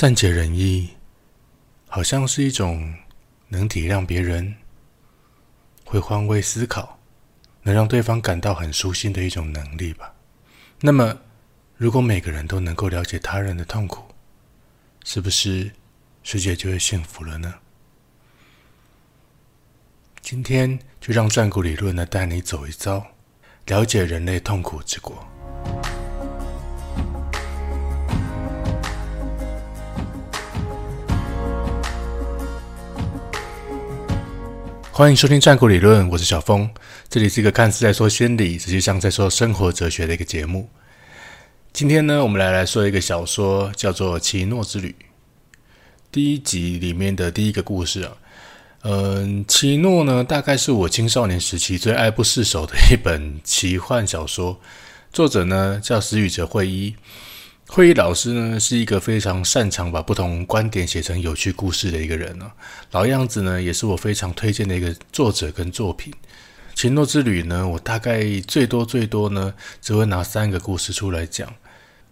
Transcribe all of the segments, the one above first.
善解人意，好像是一种能体谅别人、会换位思考、能让对方感到很舒心的一种能力吧。那么，如果每个人都能够了解他人的痛苦，是不是世界就会幸福了呢？今天就让战骨理论呢带你走一遭，了解人类痛苦之国。欢迎收听战国理论，我是小峰。这里是一个看似在说心理，实际上在说生活哲学的一个节目。今天呢，我们来来说一个小说，叫做《奇诺之旅》。第一集里面的第一个故事啊，嗯，奇诺呢，大概是我青少年时期最爱不释手的一本奇幻小说。作者呢叫石宇哲会一。会议老师呢是一个非常擅长把不同观点写成有趣故事的一个人呢。老样子呢也是我非常推荐的一个作者跟作品。《奇诺之旅》呢，我大概最多最多呢只会拿三个故事出来讲，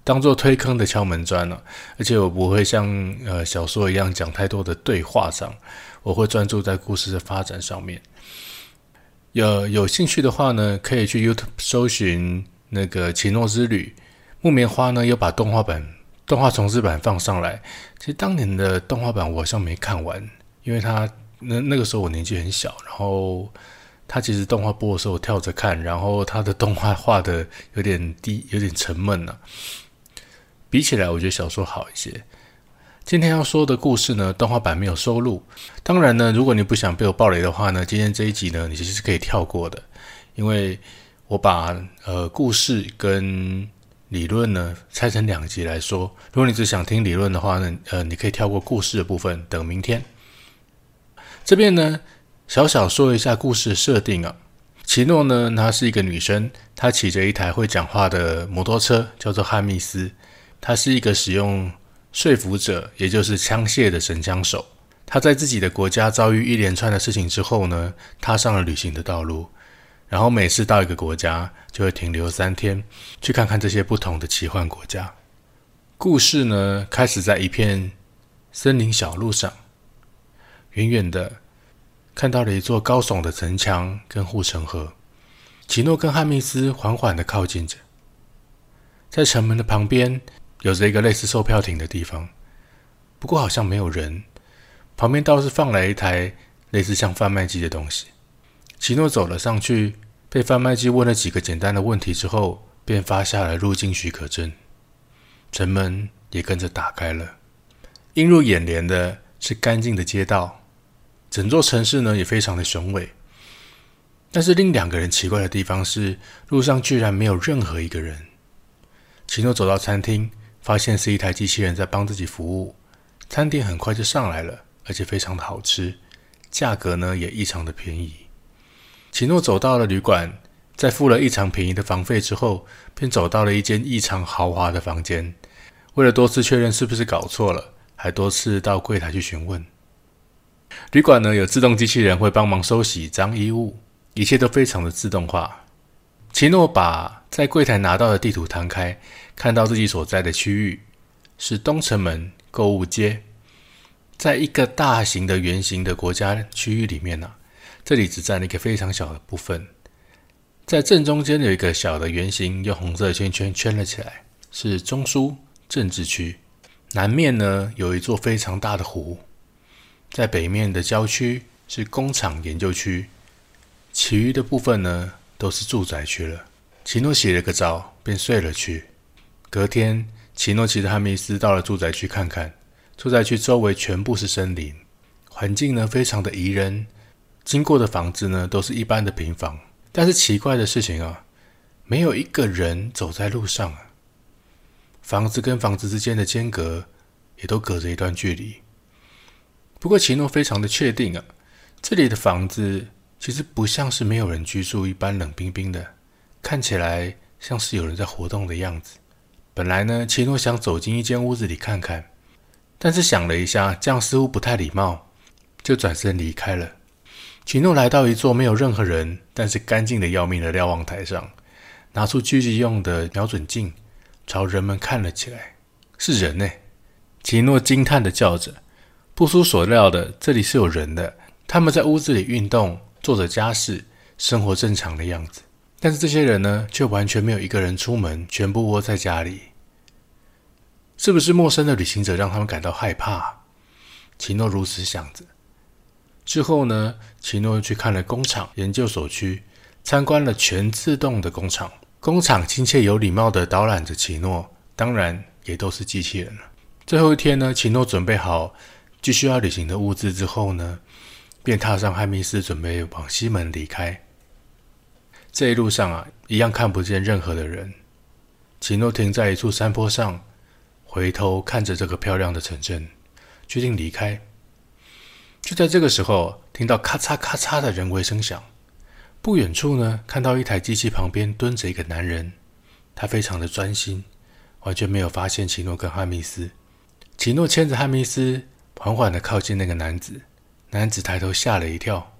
当做推坑的敲门砖了。而且我不会像呃小说一样讲太多的对话上，我会专注在故事的发展上面。有有兴趣的话呢，可以去 YouTube 搜寻那个《奇诺之旅》。木棉花呢，又把动画版、动画重制版放上来。其实当年的动画版我好像没看完，因为它那那个时候我年纪很小，然后它其实动画播的时候我跳着看，然后它的动画画的有点低，有点沉闷了。比起来，我觉得小说好一些。今天要说的故事呢，动画版没有收录。当然呢，如果你不想被我暴雷的话呢，今天这一集呢，你其实是可以跳过的，因为我把呃故事跟理论呢，拆成两集来说。如果你只想听理论的话呢，呃，你可以跳过故事的部分，等明天。这边呢，小小说一下故事设定啊。奇诺呢，她是一个女生，她骑着一台会讲话的摩托车，叫做汉密斯。她是一个使用说服者，也就是枪械的神枪手。她在自己的国家遭遇一连串的事情之后呢，踏上了旅行的道路。然后每次到一个国家，就会停留三天，去看看这些不同的奇幻国家。故事呢，开始在一片森林小路上，远远的看到了一座高耸的城墙跟护城河。奇诺跟汉密斯缓缓的靠近着，在城门的旁边有着一个类似售票亭的地方，不过好像没有人。旁边倒是放了一台类似像贩卖机的东西。奇诺走了上去，被贩卖机问了几个简单的问题之后，便发下了入境许可证。城门也跟着打开了。映入眼帘的是干净的街道，整座城市呢也非常的雄伟。但是令两个人奇怪的地方是，路上居然没有任何一个人。奇诺走到餐厅，发现是一台机器人在帮自己服务。餐点很快就上来了，而且非常的好吃，价格呢也异常的便宜。奇诺走到了旅馆，在付了异常便宜的房费之后，便走到了一间异常豪华的房间。为了多次确认是不是搞错了，还多次到柜台去询问。旅馆呢有自动机器人会帮忙收洗脏衣物，一切都非常的自动化。奇诺把在柜台拿到的地图摊开，看到自己所在的区域是东城门购物街，在一个大型的圆形的国家区域里面呢。这里只占了一个非常小的部分，在正中间有一个小的圆形，用红色圈圈圈了起来，是中枢政治区。南面呢有一座非常大的湖，在北面的郊区是工厂研究区，其余的部分呢都是住宅区了。奇诺洗了个澡，便睡了去。隔天，奇诺骑着哈密斯到了住宅区看看，住宅区周围全部是森林，环境呢非常的宜人。经过的房子呢，都是一般的平房，但是奇怪的事情啊，没有一个人走在路上啊。房子跟房子之间的间隔也都隔着一段距离。不过奇诺非常的确定啊，这里的房子其实不像是没有人居住一般冷冰冰的，看起来像是有人在活动的样子。本来呢，奇诺想走进一间屋子里看看，但是想了一下，这样似乎不太礼貌，就转身离开了。奇诺来到一座没有任何人，但是干净的要命的瞭望台上，拿出狙击用的瞄准镜，朝人们看了起来。是人呢，奇诺惊叹的叫着。不出所料的，这里是有人的，他们在屋子里运动，做着家事，生活正常的样子。但是这些人呢，却完全没有一个人出门，全部窝在家里。是不是陌生的旅行者让他们感到害怕？奇诺如此想着。之后呢，奇诺又去看了工厂、研究所区，参观了全自动的工厂。工厂亲切有礼貌地导览着奇诺，当然也都是机器人了。最后一天呢，奇诺准备好继续要旅行的物资之后呢，便踏上汉密斯，准备往西门离开。这一路上啊，一样看不见任何的人。奇诺停在一处山坡上，回头看着这个漂亮的城镇，决定离开。就在这个时候，听到咔嚓咔嚓的人为声响。不远处呢，看到一台机器旁边蹲着一个男人，他非常的专心，完全没有发现奇诺跟汉密斯。奇诺牵着汉密斯，缓缓的靠近那个男子。男子抬头吓了一跳，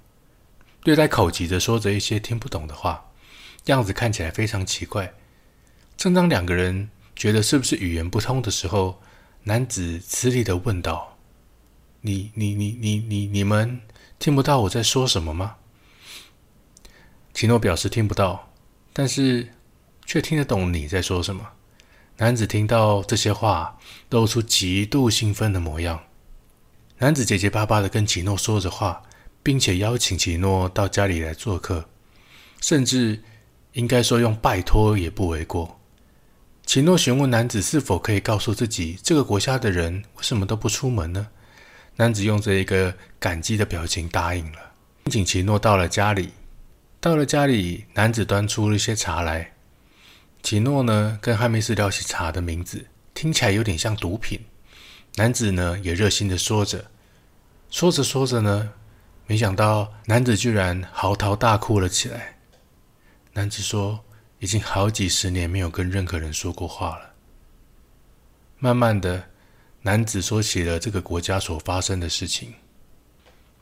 略带口急的说着一些听不懂的话，样子看起来非常奇怪。正当两个人觉得是不是语言不通的时候，男子吃力的问道：“你、你、你、你、你、你们听不到我在说什么吗？”奇诺表示听不到，但是却听得懂你在说什么。男子听到这些话，露出极度兴奋的模样。男子结结巴巴的跟奇诺说着话，并且邀请奇诺到家里来做客，甚至应该说用拜托也不为过。奇诺询问男子是否可以告诉自己，这个国家的人为什么都不出门呢？男子用着一个感激的表情答应了，并请奇诺到了家里。到了家里，男子端出了一些茶来。奇诺呢，跟汉密斯聊起茶的名字，听起来有点像毒品。男子呢，也热心的说着，说着说着呢，没想到男子居然嚎啕大哭了起来。男子说，已经好几十年没有跟任何人说过话了。慢慢的，男子说起了这个国家所发生的事情。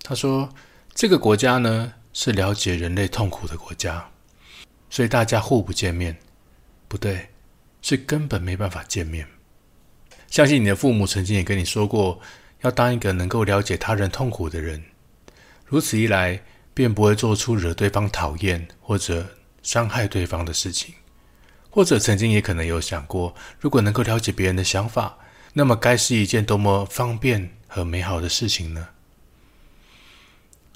他说，这个国家呢。是了解人类痛苦的国家，所以大家互不见面，不对，是根本没办法见面。相信你的父母曾经也跟你说过，要当一个能够了解他人痛苦的人，如此一来，便不会做出惹对方讨厌或者伤害对方的事情。或者曾经也可能有想过，如果能够了解别人的想法，那么该是一件多么方便和美好的事情呢？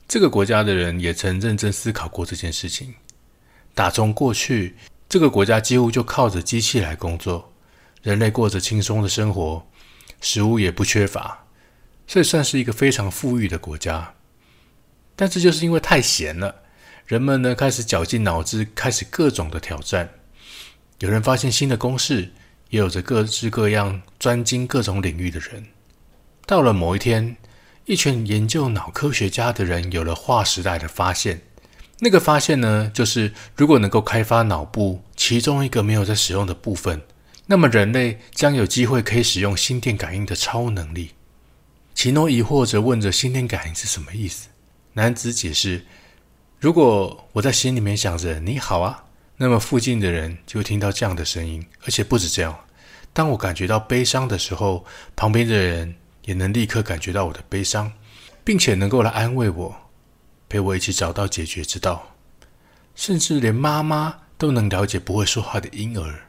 这个国家的人也曾认真思考过这件事情。打从过去，这个国家几乎就靠着机器来工作，人类过着轻松的生活，食物也不缺乏，所以算是一个非常富裕的国家。但这就是因为太闲了，人们呢开始绞尽脑汁，开始各种的挑战。有人发现新的公式，也有着各式各样专精各种领域的人。到了某一天。一群研究脑科学家的人有了划时代的发现。那个发现呢，就是如果能够开发脑部其中一个没有在使用的部分，那么人类将有机会可以使用心电感应的超能力。奇诺疑惑着问着：“心电感应是什么意思？”男子解释：“如果我在心里面想着你好啊，那么附近的人就听到这样的声音。而且不止这样，当我感觉到悲伤的时候，旁边的人。”也能立刻感觉到我的悲伤，并且能够来安慰我，陪我一起找到解决之道。甚至连妈妈都能了解不会说话的婴儿。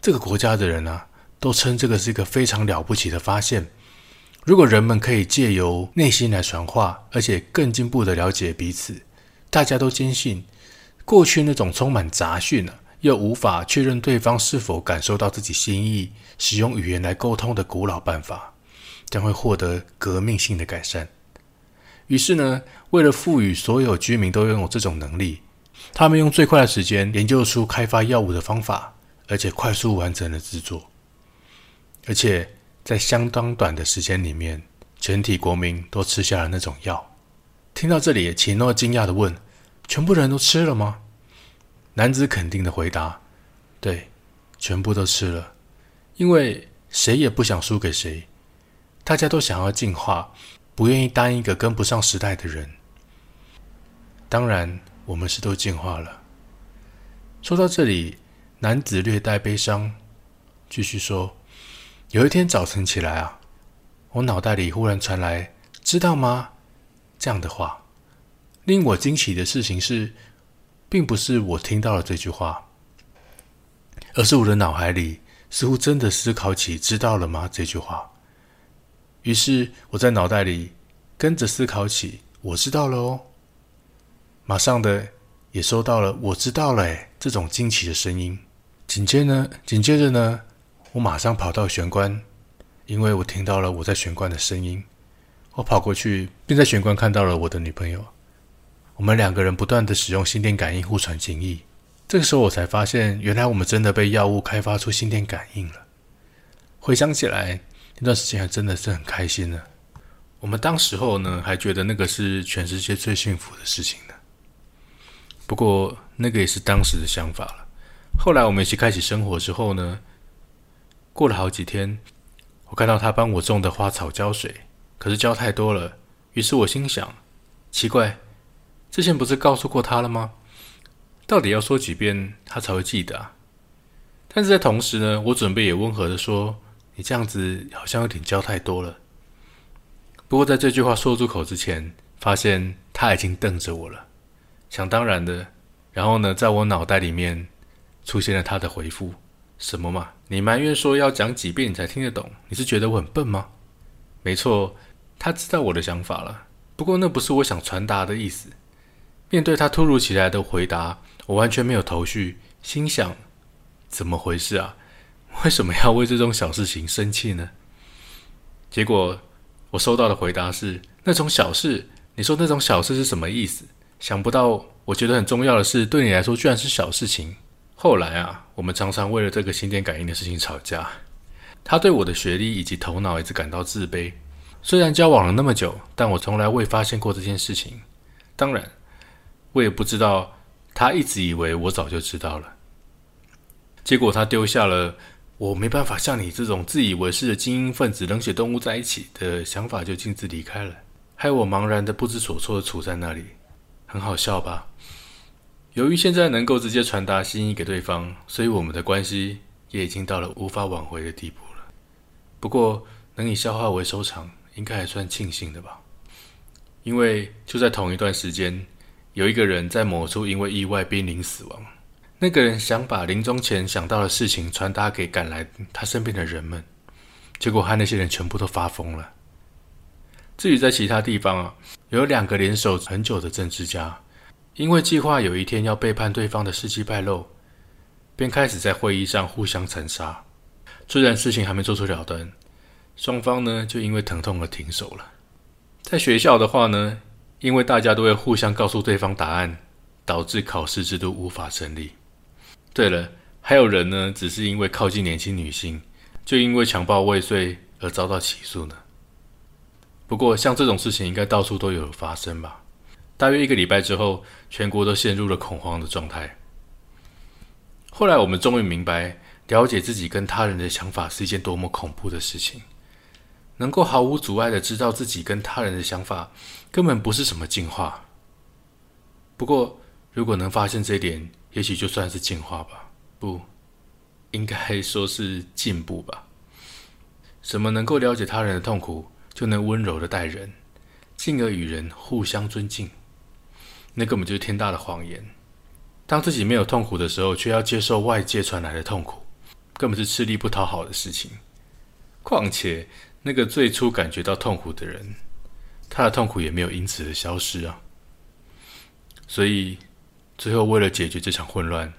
这个国家的人啊，都称这个是一个非常了不起的发现。如果人们可以借由内心来传话，而且更进步的了解彼此，大家都坚信，过去那种充满杂讯啊，又无法确认对方是否感受到自己心意，使用语言来沟通的古老办法。将会获得革命性的改善。于是呢，为了赋予所有居民都拥有这种能力，他们用最快的时间研究出开发药物的方法，而且快速完成了制作。而且在相当短的时间里面，全体国民都吃下了那种药。听到这里，奇诺惊讶的问：“全部人都吃了吗？”男子肯定的回答：“对，全部都吃了，因为谁也不想输给谁。”大家都想要进化，不愿意当一个跟不上时代的人。当然，我们是都进化了。说到这里，男子略带悲伤，继续说：“有一天早晨起来啊，我脑袋里忽然传来“知道吗”这样的话。令我惊奇的事情是，并不是我听到了这句话，而是我的脑海里似乎真的思考起“知道了吗”这句话。于是我在脑袋里跟着思考起“我知道了哦”，马上的也收到了“我知道了”哎这种惊奇的声音。紧接着，紧接着呢，我马上跑到玄关，因为我听到了我在玄关的声音。我跑过去，并在玄关看到了我的女朋友。我们两个人不断的使用心电感应互传情意。这个时候，我才发现，原来我们真的被药物开发出心电感应了。回想起来，那段时间还真的是很开心呢。我们当时候呢，还觉得那个是全世界最幸福的事情呢。不过，那个也是当时的想法了。后来我们一起开始生活之后呢，过了好几天，我看到他帮我种的花草浇水，可是浇太多了。于是我心想，奇怪，之前不是告诉过他了吗？到底要说几遍他才会记得啊？但是在同时呢，我准备也温和的说：“你这样子好像有点教太多了。”不过在这句话说出口之前，发现他已经瞪着我了。想当然的，然后呢，在我脑袋里面出现了他的回复：“什么嘛？你埋怨说要讲几遍你才听得懂？你是觉得我很笨吗？”没错，他知道我的想法了。不过那不是我想传达的意思。面对他突如其来的回答，我完全没有头绪，心想：怎么回事啊？为什么要为这种小事情生气呢？结果我收到的回答是：那种小事，你说那种小事是什么意思？想不到，我觉得很重要的事，对你来说居然是小事情。后来啊，我们常常为了这个心电感应的事情吵架。他对我的学历以及头脑一直感到自卑。虽然交往了那么久，但我从来未发现过这件事情。当然，我也不知道他一直以为我早就知道了。结果他丢下了我没办法像你这种自以为是的精英分子、冷血动物在一起的想法，就径自离开了，害我茫然的不知所措的处在那里。很好笑吧？由于现在能够直接传达心意给对方，所以我们的关系也已经到了无法挽回的地步了。不过能以消化为收场，应该还算庆幸的吧？因为就在同一段时间，有一个人在某处因为意外濒临死亡。那个人想把临终前想到的事情传达给赶来他身边的人们，结果和那些人全部都发疯了。至于在其他地方啊，有两个联手很久的政治家，因为计划有一天要背叛对方的事迹败露，便开始在会议上互相残杀。虽然事情还没做出了断，双方呢就因为疼痛而停手了。在学校的话呢，因为大家都会互相告诉对方答案，导致考试制度无法成立。对了，还有人呢，只是因为靠近年轻女性，就因为强暴未遂而遭到起诉呢。不过，像这种事情应该到处都有发生吧？大约一个礼拜之后，全国都陷入了恐慌的状态。后来，我们终于明白，了解自己跟他人的想法是一件多么恐怖的事情。能够毫无阻碍的知道自己跟他人的想法，根本不是什么进化。不过，如果能发现这一点，也许就算是进化吧。不，应该说是进步吧。什么能够了解他人的痛苦？就能温柔的待人，进而与人互相尊敬，那根本就是天大的谎言。当自己没有痛苦的时候，却要接受外界传来的痛苦，根本是吃力不讨好的事情。况且，那个最初感觉到痛苦的人，他的痛苦也没有因此的消失啊。所以，最后为了解决这场混乱，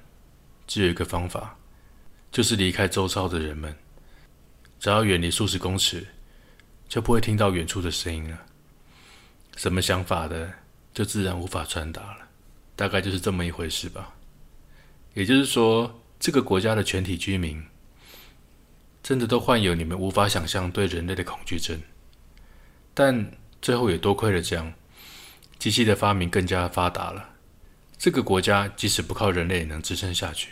只有一个方法，就是离开周遭的人们，只要远离数十公尺。就不会听到远处的声音了。什么想法的，就自然无法传达了。大概就是这么一回事吧。也就是说，这个国家的全体居民，真的都患有你们无法想象对人类的恐惧症。但最后也多亏了这样，机器的发明更加发达了。这个国家即使不靠人类也能支撑下去。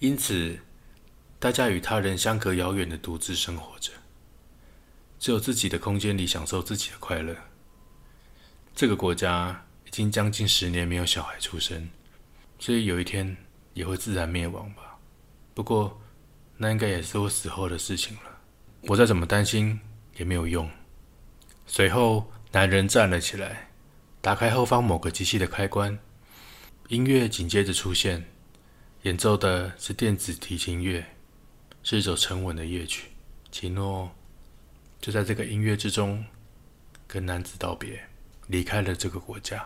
因此，大家与他人相隔遥远的独自生活着。只有自己的空间里享受自己的快乐。这个国家已经将近十年没有小孩出生，所以有一天也会自然灭亡吧。不过，那应该也是我死后的事情了。我再怎么担心，也没有用。随后，男人站了起来，打开后方某个机器的开关，音乐紧接着出现，演奏的是电子提琴乐，是一首沉稳的乐曲。奇诺就在这个音乐之中，跟男子道别，离开了这个国家。